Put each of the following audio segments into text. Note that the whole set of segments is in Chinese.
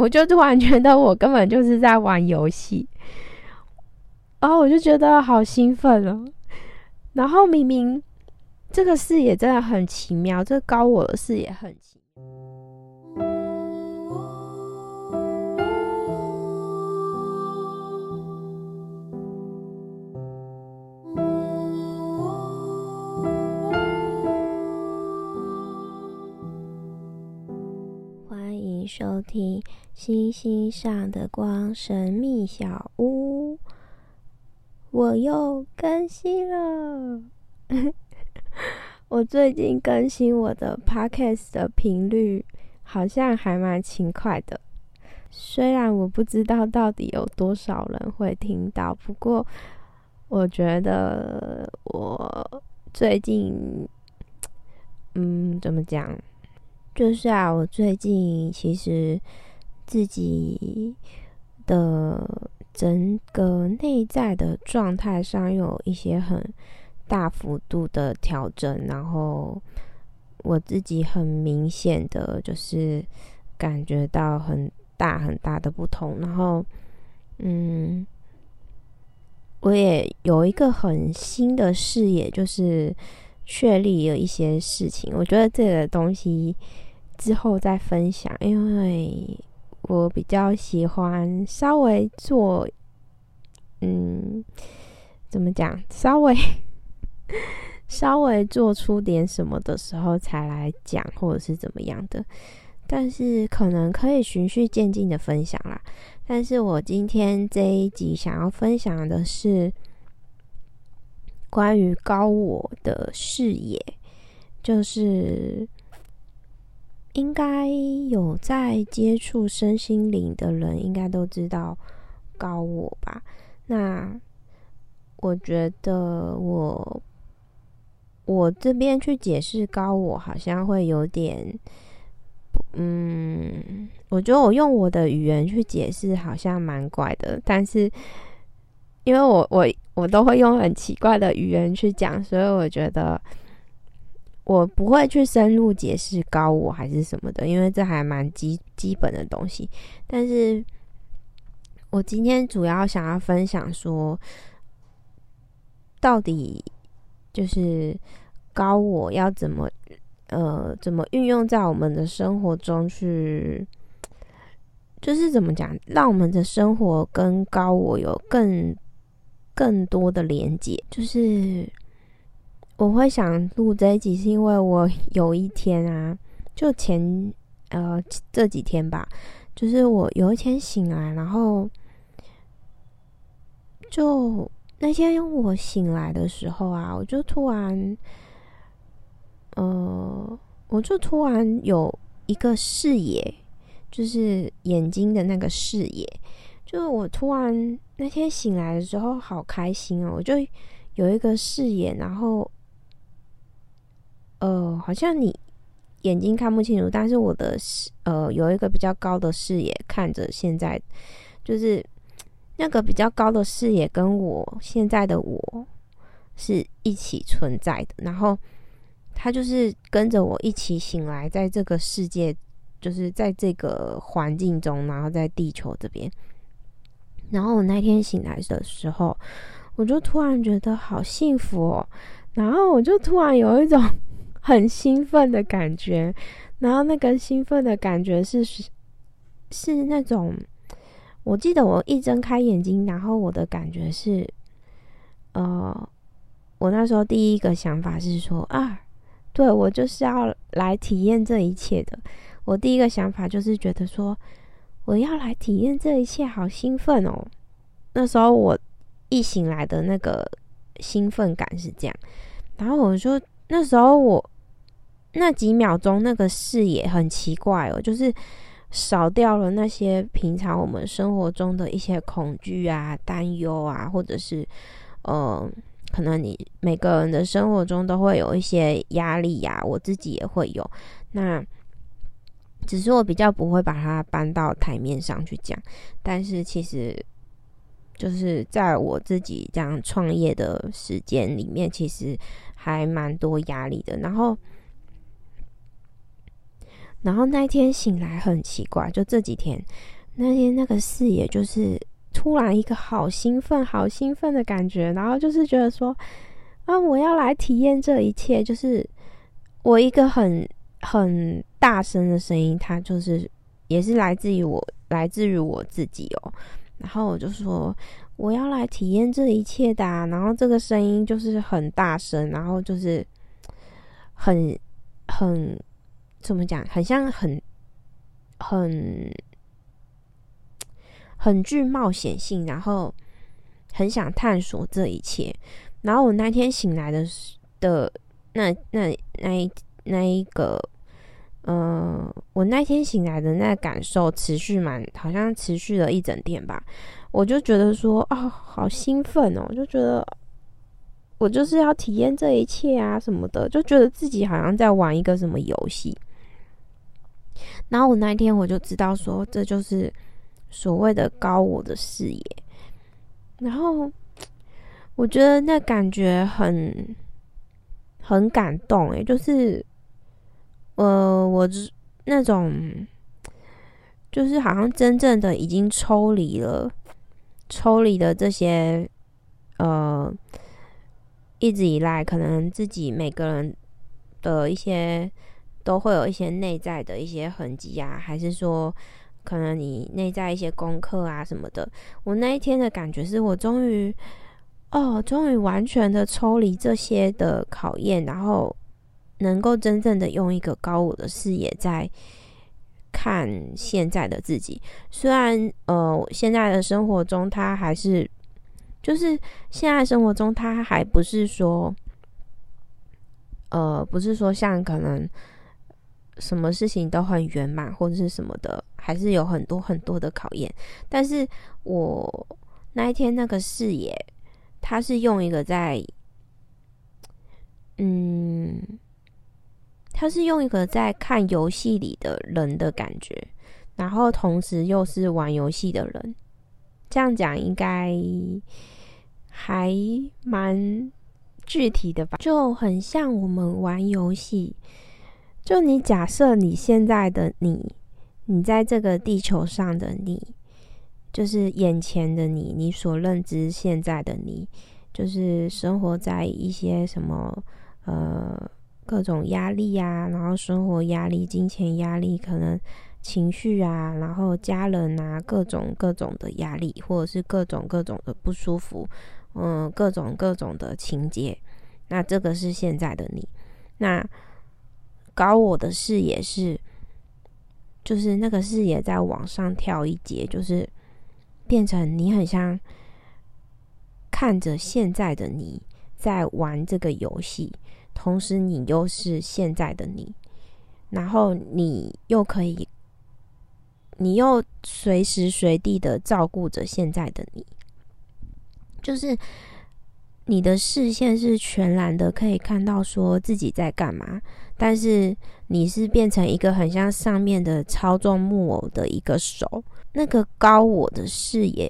我就突然觉得我根本就是在玩游戏，然后我就觉得好兴奋哦。然后明明这个视野真的很奇妙，这高我的视野很奇。听星星上的光神秘小屋，我又更新了。我最近更新我的 podcast 的频率好像还蛮勤快的，虽然我不知道到底有多少人会听到，不过我觉得我最近，嗯，怎么讲？就是啊，我最近其实自己的整个内在的状态上有一些很大幅度的调整，然后我自己很明显的就是感觉到很大很大的不同，然后嗯，我也有一个很新的视野，就是确立了一些事情，我觉得这个东西。之后再分享，因为我比较喜欢稍微做，嗯，怎么讲？稍微稍微做出点什么的时候才来讲，或者是怎么样的。但是可能可以循序渐进的分享啦。但是我今天这一集想要分享的是关于高我的视野，就是。应该有在接触身心灵的人，应该都知道高我吧？那我觉得我我这边去解释高我，好像会有点，嗯，我觉得我用我的语言去解释，好像蛮怪的。但是因为我我我都会用很奇怪的语言去讲，所以我觉得。我不会去深入解释高我还是什么的，因为这还蛮基基本的东西。但是我今天主要想要分享说，到底就是高我要怎么呃怎么运用在我们的生活中去，就是怎么讲，让我们的生活跟高我有更更多的连接，就是。我会想录这一集，是因为我有一天啊，就前呃这几天吧，就是我有一天醒来，然后就那天我醒来的时候啊，我就突然，呃，我就突然有一个视野，就是眼睛的那个视野，就是我突然那天醒来的时候好开心哦，我就有一个视野，然后。呃，好像你眼睛看不清楚，但是我的视呃有一个比较高的视野看着现在，就是那个比较高的视野跟我现在的我是一起存在的，然后他就是跟着我一起醒来，在这个世界，就是在这个环境中，然后在地球这边，然后我那天醒来的时候，我就突然觉得好幸福哦，然后我就突然有一种。很兴奋的感觉，然后那个兴奋的感觉是是那种，我记得我一睁开眼睛，然后我的感觉是，呃，我那时候第一个想法是说啊，对我就是要来体验这一切的。我第一个想法就是觉得说，我要来体验这一切，好兴奋哦！那时候我一醒来的那个兴奋感是这样，然后我就。那时候我那几秒钟那个视野很奇怪哦，就是少掉了那些平常我们生活中的一些恐惧啊、担忧啊，或者是呃，可能你每个人的生活中都会有一些压力呀，我自己也会有。那只是我比较不会把它搬到台面上去讲，但是其实就是在我自己这样创业的时间里面，其实。还蛮多压力的，然后然后那天醒来很奇怪，就这几天，那天那个视野就是突然一个好兴奋、好兴奋的感觉，然后就是觉得说啊，我要来体验这一切，就是我一个很很大声的声音，它就是也是来自于我，来自于我自己哦。然后我就说我要来体验这一切的，然后这个声音就是很大声，然后就是很很。怎么讲？很像很很很具冒险性，然后很想探索这一切。然后我那天醒来的的那那那一那一个，呃，我那天醒来的那感受持续蛮，好像持续了一整天吧。我就觉得说，啊，好兴奋哦！就觉得我就是要体验这一切啊，什么的，就觉得自己好像在玩一个什么游戏。然后我那一天我就知道说，这就是所谓的高我的视野。然后我觉得那感觉很很感动诶，就是呃，我那种就是好像真正的已经抽离了，抽离的这些呃，一直以来可能自己每个人的一些。都会有一些内在的一些痕迹啊，还是说可能你内在一些功课啊什么的。我那一天的感觉是我终于哦，终于完全的抽离这些的考验，然后能够真正的用一个高我的视野在看现在的自己。虽然呃，现在的生活中他还是就是现在生活中他还不是说呃，不是说像可能。什么事情都很圆满，或者是什么的，还是有很多很多的考验。但是我那一天那个视野，他是用一个在，嗯，他是用一个在看游戏里的人的感觉，然后同时又是玩游戏的人。这样讲应该还蛮具体的吧？就很像我们玩游戏。就你假设你现在的你，你在这个地球上的你，就是眼前的你，你所认知现在的你，就是生活在一些什么呃各种压力呀，然后生活压力、金钱压力，可能情绪啊，然后家人啊，各种各种的压力，或者是各种各种的不舒服，嗯，各种各种的情节，那这个是现在的你，那。高我的视野是，就是那个视野在往上跳一节，就是变成你很像看着现在的你在玩这个游戏，同时你又是现在的你，然后你又可以，你又随时随地的照顾着现在的你，就是你的视线是全然的，可以看到说自己在干嘛。但是你是变成一个很像上面的操纵木偶的一个手，那个高我的视野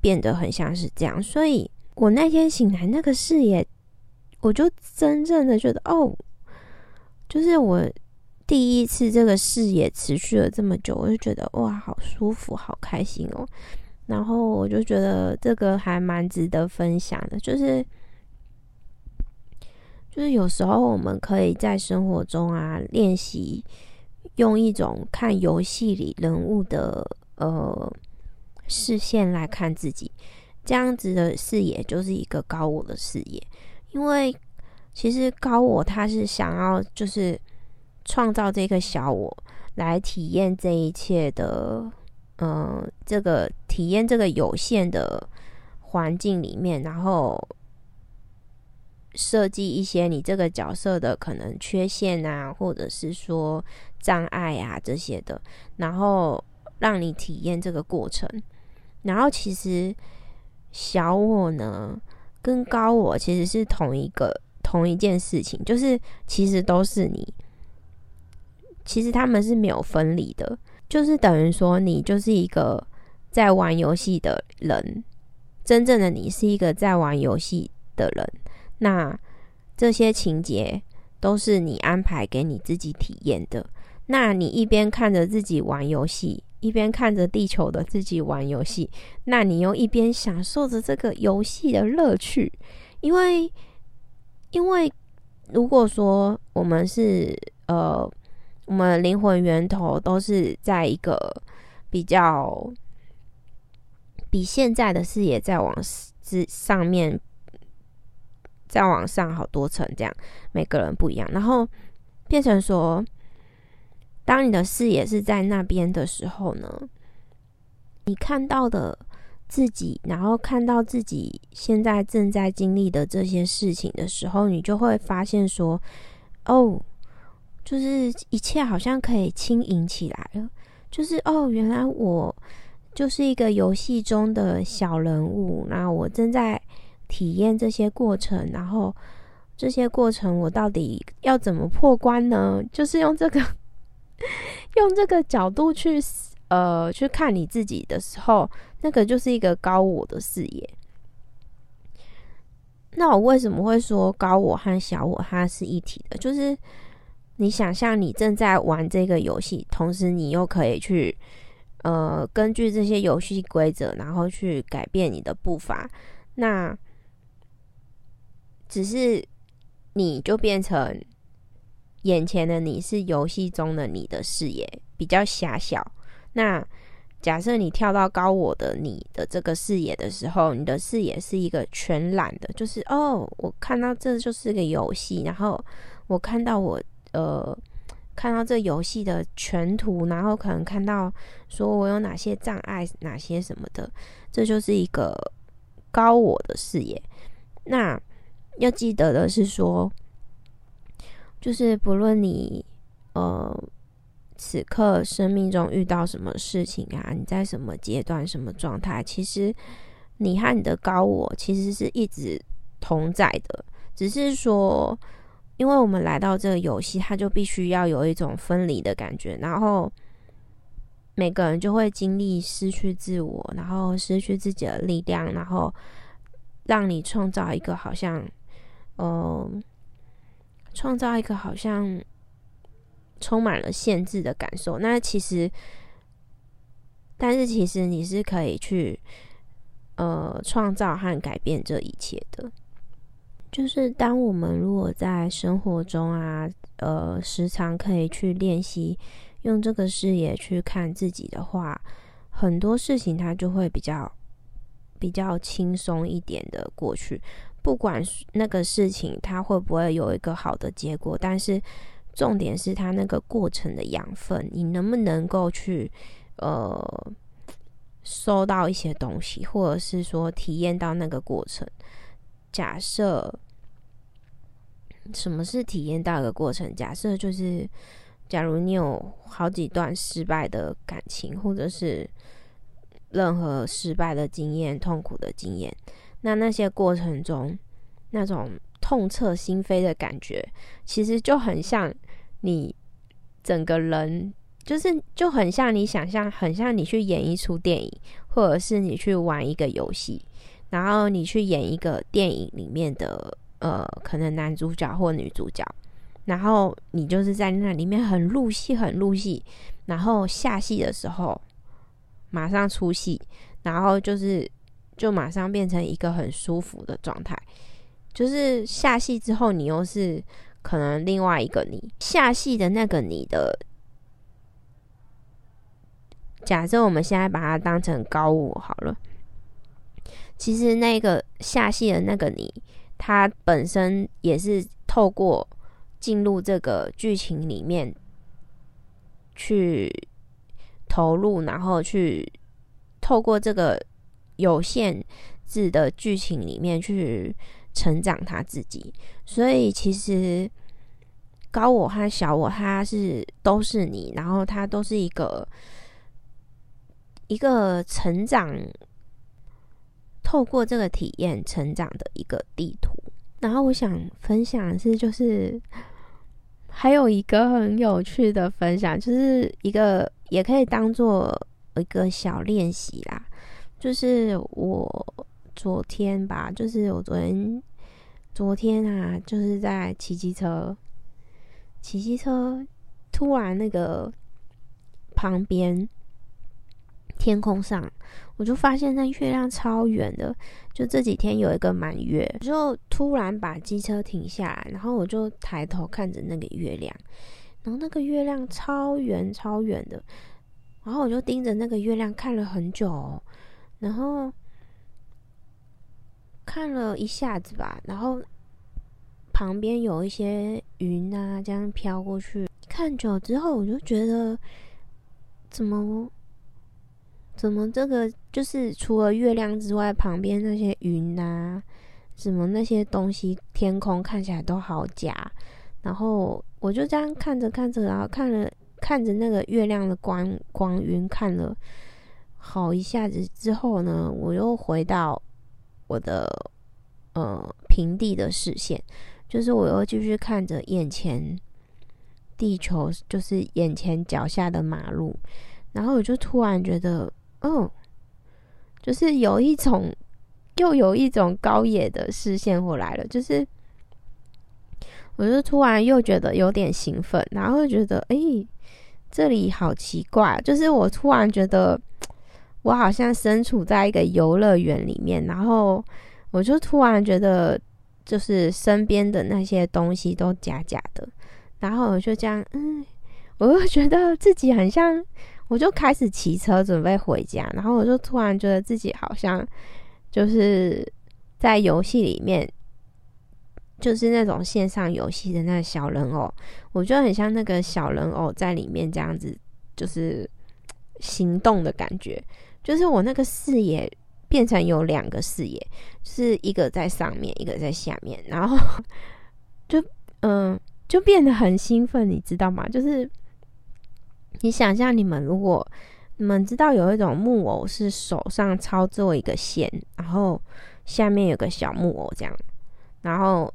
变得很像是这样，所以我那天醒来那个视野，我就真正的觉得哦，就是我第一次这个视野持续了这么久，我就觉得哇，好舒服，好开心哦。然后我就觉得这个还蛮值得分享的，就是。就是有时候我们可以在生活中啊练习用一种看游戏里人物的呃视线来看自己，这样子的视野就是一个高我的视野。因为其实高我他是想要就是创造这个小我来体验这一切的，嗯，这个体验这个有限的环境里面，然后。设计一些你这个角色的可能缺陷啊，或者是说障碍啊这些的，然后让你体验这个过程。然后其实小我呢跟高我其实是同一个同一件事情，就是其实都是你，其实他们是没有分离的，就是等于说你就是一个在玩游戏的人，真正的你是一个在玩游戏的人。那这些情节都是你安排给你自己体验的。那你一边看着自己玩游戏，一边看着地球的自己玩游戏，那你又一边享受着这个游戏的乐趣，因为，因为如果说我们是呃，我们灵魂源头都是在一个比较比现在的视野再往之上面，再往上好多层，这样每个人不一样，然后变成说。当你的视野是在那边的时候呢，你看到的自己，然后看到自己现在正在经历的这些事情的时候，你就会发现说：“哦，就是一切好像可以轻盈起来了。”就是哦，原来我就是一个游戏中的小人物，那我正在体验这些过程，然后这些过程我到底要怎么破关呢？就是用这个。用这个角度去呃去看你自己的时候，那个就是一个高我的视野。那我为什么会说高我和小我它是一体的？就是你想象你正在玩这个游戏，同时你又可以去呃根据这些游戏规则，然后去改变你的步伐。那只是你就变成。眼前的你是游戏中的你的视野比较狭小。那假设你跳到高我的你的这个视野的时候，你的视野是一个全览的，就是哦，我看到这就是个游戏，然后我看到我呃看到这游戏的全图，然后可能看到说我有哪些障碍，哪些什么的，这就是一个高我的视野。那要记得的是说。就是不论你呃此刻生命中遇到什么事情啊，你在什么阶段、什么状态，其实你和你的高我其实是一直同在的。只是说，因为我们来到这个游戏，它就必须要有一种分离的感觉，然后每个人就会经历失去自我，然后失去自己的力量，然后让你创造一个好像嗯。创造一个好像充满了限制的感受，那其实，但是其实你是可以去呃创造和改变这一切的。就是当我们如果在生活中啊，呃，时常可以去练习用这个视野去看自己的话，很多事情它就会比较比较轻松一点的过去。不管那个事情它会不会有一个好的结果，但是重点是它那个过程的养分，你能不能够去呃收到一些东西，或者是说体验到那个过程。假设什么是体验到一个过程？假设就是，假如你有好几段失败的感情，或者是任何失败的经验、痛苦的经验。那那些过程中，那种痛彻心扉的感觉，其实就很像你整个人，就是就很像你想象，很像你去演一出电影，或者是你去玩一个游戏，然后你去演一个电影里面的呃，可能男主角或女主角，然后你就是在那里面很入戏，很入戏，然后下戏的时候马上出戏，然后就是。就马上变成一个很舒服的状态，就是下戏之后，你又是可能另外一个你。下戏的那个你的，假设我们现在把它当成高我好了。其实那个下戏的那个你，他本身也是透过进入这个剧情里面去投入，然后去透过这个。有限制的剧情里面去成长他自己，所以其实高我和小我，他是都是你，然后他都是一个一个成长，透过这个体验成长的一个地图。然后我想分享的是，就是还有一个很有趣的分享，就是一个也可以当做一个小练习啦。就是我昨天吧，就是我昨天昨天啊，就是在骑机车，骑机车，突然那个旁边天空上，我就发现那月亮超圆的。就这几天有一个满月，就突然把机车停下来，然后我就抬头看着那个月亮，然后那个月亮超圆超圆的，然后我就盯着那个月亮看了很久，然后看了一下子吧，然后旁边有一些云啊，这样飘过去。看久之后，我就觉得怎么怎么这个就是除了月亮之外，旁边那些云啊，什么那些东西，天空看起来都好假。然后我就这样看着看着，然后看了看着那个月亮的光光晕，看了好一下子之后呢，我又回到我的呃平地的视线，就是我又继续看着眼前。地球就是眼前脚下的马路，然后我就突然觉得，哦，就是有一种，又有一种高野的视线过来了，就是我就突然又觉得有点兴奋，然后觉得，哎，这里好奇怪，就是我突然觉得我好像身处在一个游乐园里面，然后我就突然觉得，就是身边的那些东西都假假的。然后我就这样，嗯，我就觉得自己很像，我就开始骑车准备回家，然后我就突然觉得自己好像就是在游戏里面，就是那种线上游戏的那个小人偶，我觉得很像那个小人偶在里面这样子，就是行动的感觉，就是我那个视野变成有两个视野，是一个在上面，一个在下面，然后就嗯。就变得很兴奋，你知道吗？就是你想象，你们如果你们知道有一种木偶是手上操作一个线，然后下面有个小木偶这样，然后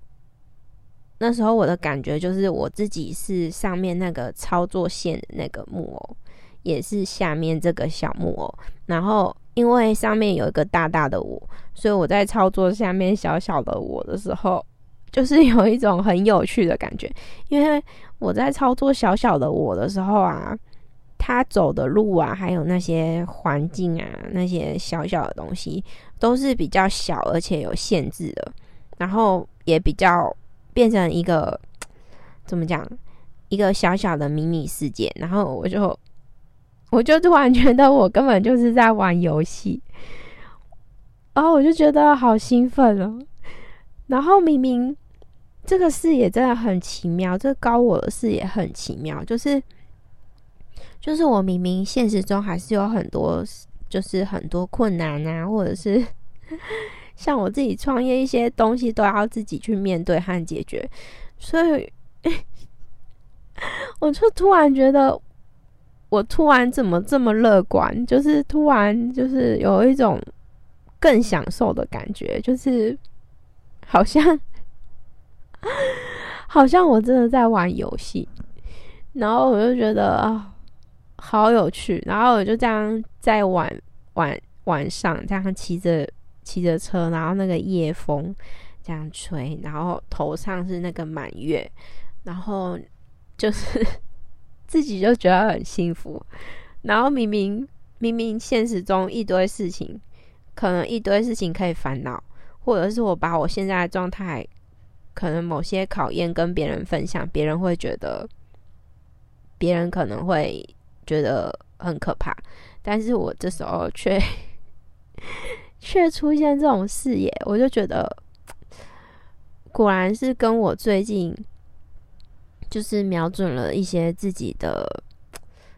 那时候我的感觉就是我自己是上面那个操作线的那个木偶，也是下面这个小木偶，然后因为上面有一个大大的我，所以我在操作下面小小的我的时候。就是有一种很有趣的感觉，因为我在操作小小的我的时候啊，他走的路啊，还有那些环境啊，那些小小的东西都是比较小而且有限制的，然后也比较变成一个怎么讲，一个小小的迷你世界。然后我就我就突然觉得我根本就是在玩游戏，然后我就觉得好兴奋了，然后明明。这个视野真的很奇妙，这高我的视野很奇妙，就是就是我明明现实中还是有很多，就是很多困难啊，或者是像我自己创业一些东西都要自己去面对和解决，所以 我就突然觉得，我突然怎么这么乐观，就是突然就是有一种更享受的感觉，就是好像。好像我真的在玩游戏，然后我就觉得啊，好有趣。然后我就这样在晚晚晚上这样骑着骑着车，然后那个夜风这样吹，然后头上是那个满月，然后就是自己就觉得很幸福。然后明明明明现实中一堆事情，可能一堆事情可以烦恼，或者是我把我现在的状态。可能某些考验跟别人分享，别人会觉得，别人可能会觉得很可怕，但是我这时候却 却出现这种视野，我就觉得果然是跟我最近就是瞄准了一些自己的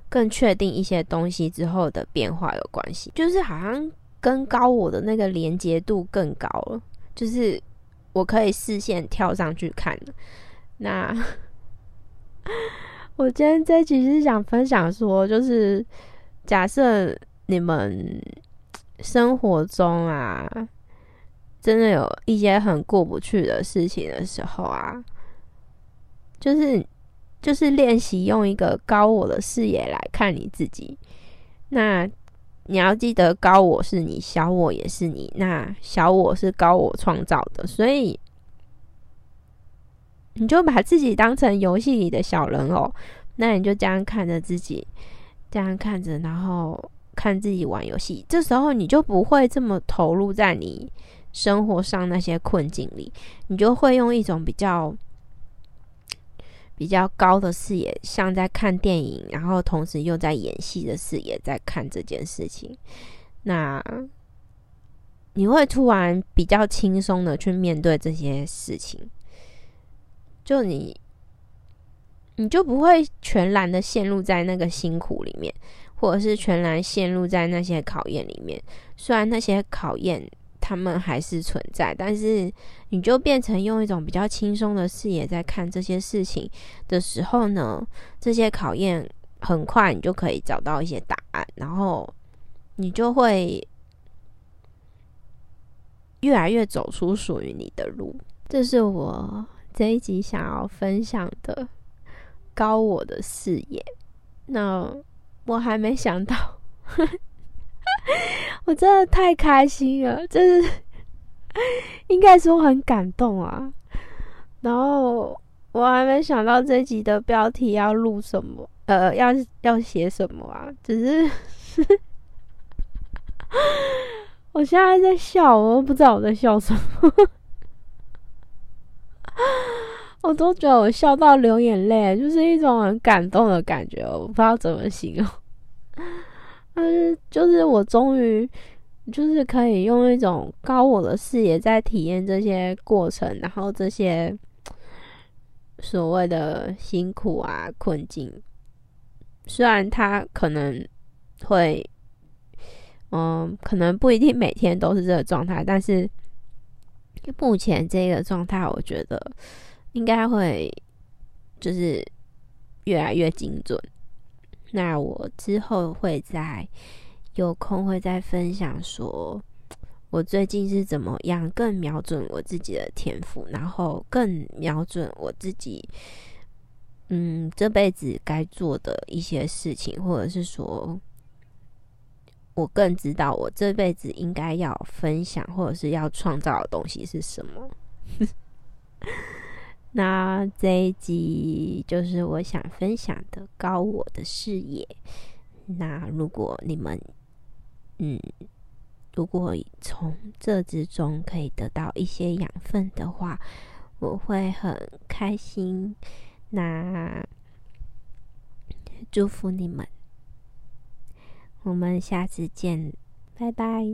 更确定一些东西之后的变化有关系，就是好像跟高我的那个连接度更高了，就是。我可以视线跳上去看那 我今天这集是想分享说，就是假设你们生活中啊，真的有一些很过不去的事情的时候啊，就是就是练习用一个高我的视野来看你自己。那你要记得，高我是你，小我也是你。那小我是高我创造的，所以你就把自己当成游戏里的小人偶，那你就这样看着自己，这样看着，然后看自己玩游戏。这时候你就不会这么投入在你生活上那些困境里，你就会用一种比较比较高的视野，像在看电影，然后同时又在演戏的视野在看这件事情。那你会突然比较轻松的去面对这些事情，就你，你就不会全然的陷入在那个辛苦里面，或者是全然陷入在那些考验里面。虽然那些考验他们还是存在，但是你就变成用一种比较轻松的视野在看这些事情的时候呢，这些考验很快你就可以找到一些答案，然后你就会。越来越走出属于你的路，这是我这一集想要分享的高我的视野。那我还没想到，我真的太开心了，就是应该说很感动啊。然后我还没想到这集的标题要录什么，呃，要要写什么啊？只是。我现在在笑，我都不知道我在笑什么，我都觉得我笑到流眼泪，就是一种很感动的感觉，我不知道怎么形容。但是，就是我终于，就是可以用一种高我的视野在体验这些过程，然后这些所谓的辛苦啊、困境，虽然他可能会。嗯，可能不一定每天都是这个状态，但是目前这个状态，我觉得应该会就是越来越精准。那我之后会在有空会再分享，说我最近是怎么样更瞄准我自己的天赋，然后更瞄准我自己，嗯，这辈子该做的一些事情，或者是说。我更知道我这辈子应该要分享或者是要创造的东西是什么。那这一集就是我想分享的高我的视野。那如果你们，嗯，如果从这之中可以得到一些养分的话，我会很开心。那祝福你们。我们下次见，拜拜。